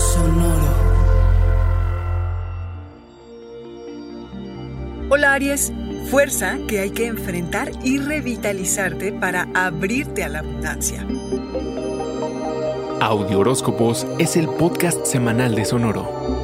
Sonoro. Hola Aries, fuerza que hay que enfrentar y revitalizarte para abrirte a la abundancia. Audio Horóscopos es el podcast semanal de Sonoro.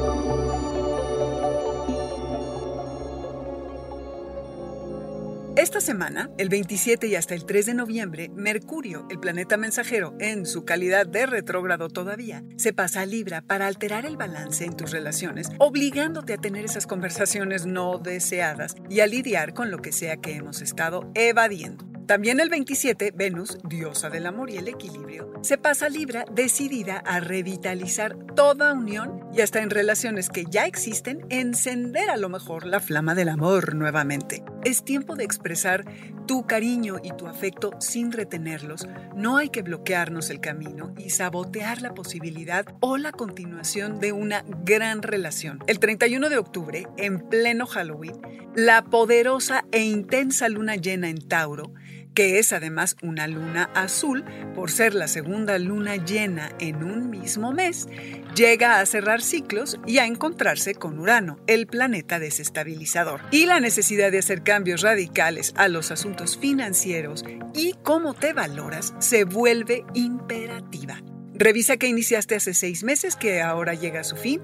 Esta semana, el 27 y hasta el 3 de noviembre, Mercurio, el planeta mensajero, en su calidad de retrógrado todavía, se pasa a Libra para alterar el balance en tus relaciones, obligándote a tener esas conversaciones no deseadas y a lidiar con lo que sea que hemos estado evadiendo. También el 27, Venus, diosa del amor y el equilibrio, se pasa Libra decidida a revitalizar toda unión y hasta en relaciones que ya existen, encender a lo mejor la flama del amor nuevamente. Es tiempo de expresar tu cariño y tu afecto sin retenerlos. No hay que bloquearnos el camino y sabotear la posibilidad o la continuación de una gran relación. El 31 de octubre, en pleno Halloween, la poderosa e intensa luna llena en Tauro que es además una luna azul por ser la segunda luna llena en un mismo mes, llega a cerrar ciclos y a encontrarse con Urano, el planeta desestabilizador. Y la necesidad de hacer cambios radicales a los asuntos financieros y cómo te valoras se vuelve imperativa. Revisa que iniciaste hace seis meses, que ahora llega a su fin,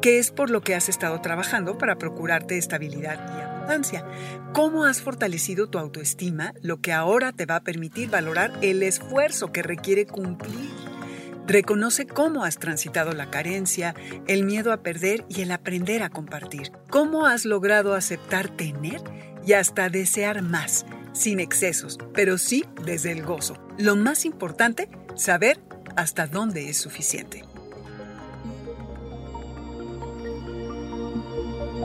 que es por lo que has estado trabajando para procurarte estabilidad y ¿Cómo has fortalecido tu autoestima, lo que ahora te va a permitir valorar el esfuerzo que requiere cumplir? Reconoce cómo has transitado la carencia, el miedo a perder y el aprender a compartir. ¿Cómo has logrado aceptar tener y hasta desear más, sin excesos, pero sí desde el gozo? Lo más importante, saber hasta dónde es suficiente.